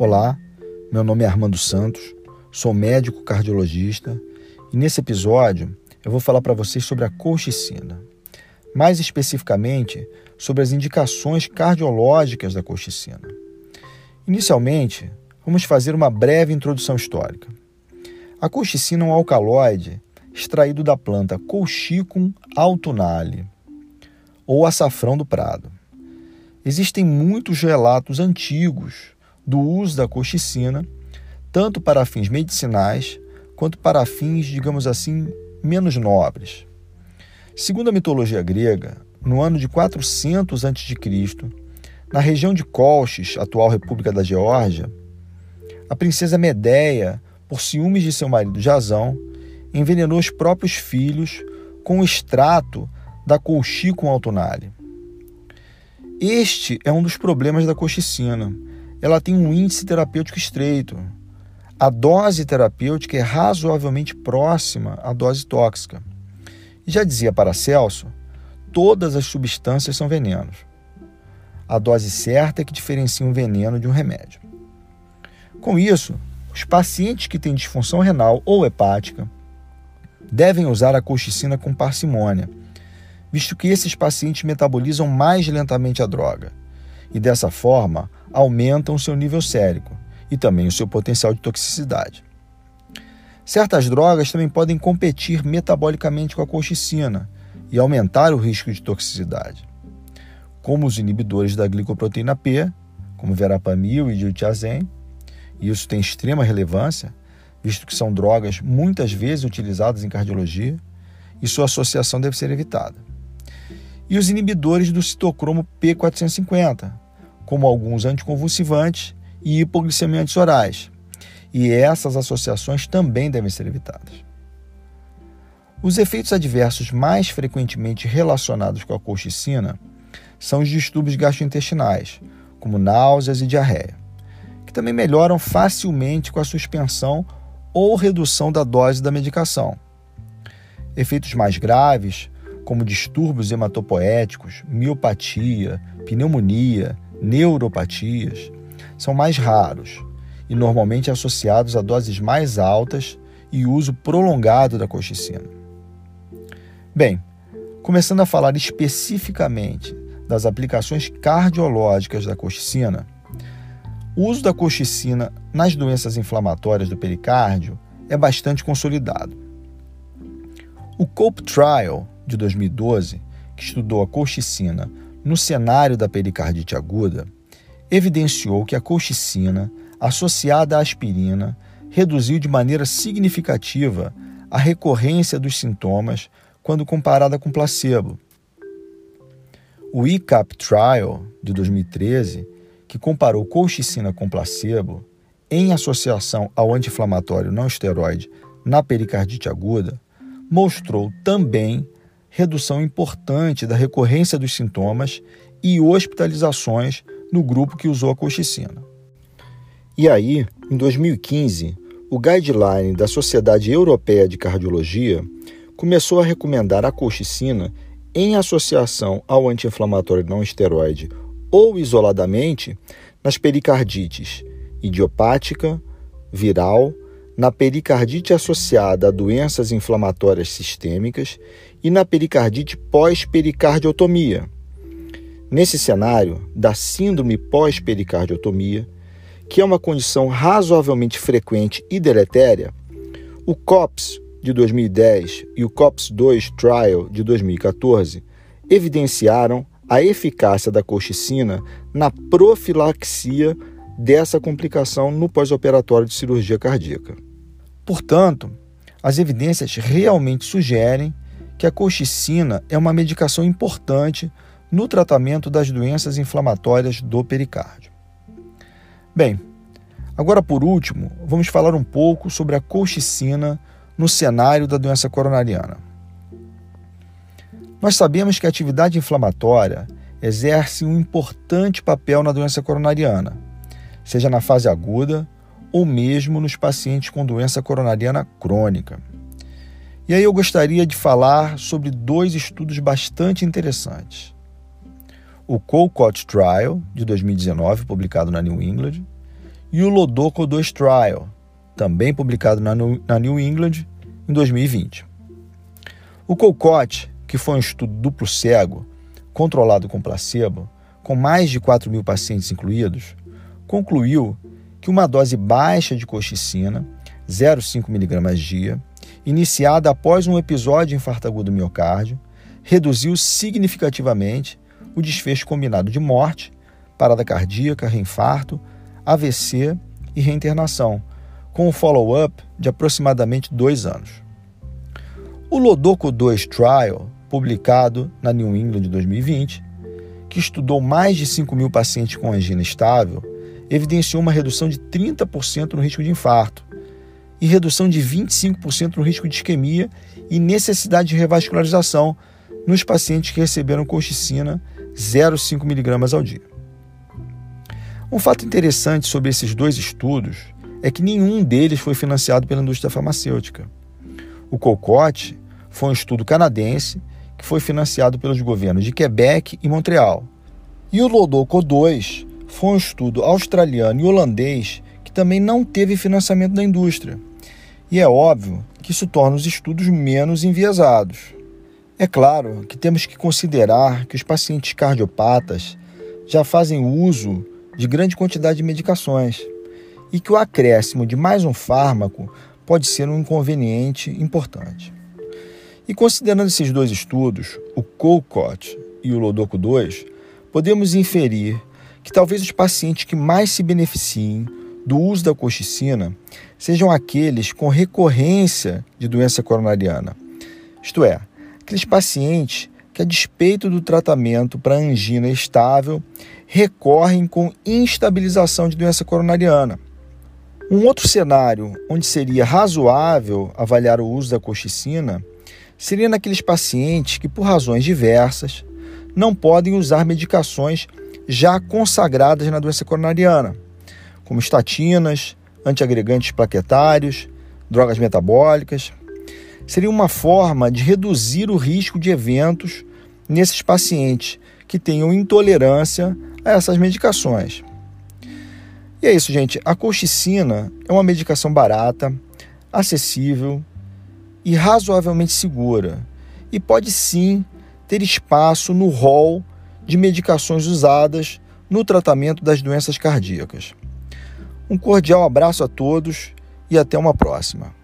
Olá, meu nome é Armando Santos, sou médico cardiologista e nesse episódio eu vou falar para vocês sobre a colchicina. Mais especificamente, sobre as indicações cardiológicas da colchicina. Inicialmente, vamos fazer uma breve introdução histórica. A colchicina é um alcaloide extraído da planta Colchicum autunale, ou açafrão do prado. Existem muitos relatos antigos do uso da colchicina, tanto para fins medicinais quanto para fins, digamos assim, menos nobres. Segundo a mitologia grega, no ano de 400 a.C., na região de Colchis, atual República da Geórgia, a princesa Medeia, por ciúmes de seu marido Jasão, envenenou os próprios filhos com o extrato da colchicum autunale. Este é um dos problemas da colchicina, ela tem um índice terapêutico estreito. A dose terapêutica é razoavelmente próxima à dose tóxica. Já dizia Paracelso, todas as substâncias são venenos. A dose certa é que diferencia um veneno de um remédio. Com isso, os pacientes que têm disfunção renal ou hepática devem usar a colchicina com parcimônia, visto que esses pacientes metabolizam mais lentamente a droga e dessa forma aumentam o seu nível sérico e também o seu potencial de toxicidade. Certas drogas também podem competir metabolicamente com a colchicina e aumentar o risco de toxicidade, como os inibidores da glicoproteína P, como verapamil e diltiazem, e isso tem extrema relevância, visto que são drogas muitas vezes utilizadas em cardiologia e sua associação deve ser evitada e os inibidores do citocromo P450, como alguns anticonvulsivantes e hipoglicemiantes orais. E essas associações também devem ser evitadas. Os efeitos adversos mais frequentemente relacionados com a colchicina são os distúrbios gastrointestinais, como náuseas e diarreia, que também melhoram facilmente com a suspensão ou redução da dose da medicação. Efeitos mais graves como distúrbios hematopoéticos, miopatia, pneumonia, neuropatias, são mais raros e normalmente associados a doses mais altas e uso prolongado da colchicina. Bem, começando a falar especificamente das aplicações cardiológicas da colchicina, o uso da colchicina nas doenças inflamatórias do pericárdio é bastante consolidado. O COPE Trial de 2012, que estudou a colchicina no cenário da pericardite aguda, evidenciou que a colchicina, associada à aspirina, reduziu de maneira significativa a recorrência dos sintomas quando comparada com placebo. O ICAP Trial de 2013, que comparou colchicina com placebo em associação ao anti-inflamatório não esteroide na pericardite aguda, mostrou também redução importante da recorrência dos sintomas e hospitalizações no grupo que usou a colchicina. E aí, em 2015, o guideline da Sociedade Europeia de Cardiologia começou a recomendar a colchicina em associação ao anti-inflamatório não esteroide ou isoladamente nas pericardites idiopática, viral, na pericardite associada a doenças inflamatórias sistêmicas e na pericardite pós-pericardiotomia. Nesse cenário da síndrome pós-pericardiotomia, que é uma condição razoavelmente frequente e deletéria, o COPS de 2010 e o COPS-2 Trial de 2014 evidenciaram a eficácia da colchicina na profilaxia dessa complicação no pós-operatório de cirurgia cardíaca. Portanto, as evidências realmente sugerem que a colchicina é uma medicação importante no tratamento das doenças inflamatórias do pericárdio. Bem, agora por último, vamos falar um pouco sobre a colchicina no cenário da doença coronariana. Nós sabemos que a atividade inflamatória exerce um importante papel na doença coronariana, seja na fase aguda ou mesmo nos pacientes com doença coronariana crônica. E aí eu gostaria de falar sobre dois estudos bastante interessantes. O Colcott Trial, de 2019, publicado na New England, e o Lodoco 2 Trial, também publicado na New England em 2020. O Colcott, que foi um estudo duplo cego, controlado com placebo, com mais de 4 mil pacientes incluídos, concluiu que uma dose baixa de coxicina, 0,5 mg dia, iniciada após um episódio de infarto agudo do miocárdio, reduziu significativamente o desfecho combinado de morte, parada cardíaca, reinfarto, AVC e reinternação, com um follow-up de aproximadamente dois anos. O Lodoco 2 Trial, publicado na New England de 2020, que estudou mais de 5 mil pacientes com angina estável, evidenciou uma redução de 30% no risco de infarto e redução de 25% no risco de isquemia e necessidade de revascularização nos pacientes que receberam colchicina 0,5 mg ao dia. Um fato interessante sobre esses dois estudos é que nenhum deles foi financiado pela indústria farmacêutica. O COCOT foi um estudo canadense que foi financiado pelos governos de Quebec e Montreal. E o Lodoco 2 foi um estudo australiano e holandês que também não teve financiamento da indústria. E é óbvio que isso torna os estudos menos enviesados. É claro que temos que considerar que os pacientes cardiopatas já fazem uso de grande quantidade de medicações e que o acréscimo de mais um fármaco pode ser um inconveniente importante. E considerando esses dois estudos, o COLCOT e o LODOCO 2, podemos inferir que talvez os pacientes que mais se beneficiem do uso da coxicina sejam aqueles com recorrência de doença coronariana, isto é, aqueles pacientes que, a despeito do tratamento para angina estável, recorrem com instabilização de doença coronariana. Um outro cenário onde seria razoável avaliar o uso da coxicina seria naqueles pacientes que, por razões diversas, não podem usar medicações já consagradas na doença coronariana, como estatinas, antiagregantes plaquetários, drogas metabólicas. Seria uma forma de reduzir o risco de eventos nesses pacientes que tenham intolerância a essas medicações. E é isso, gente. A colchicina é uma medicação barata, acessível e razoavelmente segura e pode sim ter espaço no rol de medicações usadas no tratamento das doenças cardíacas. Um cordial abraço a todos e até uma próxima.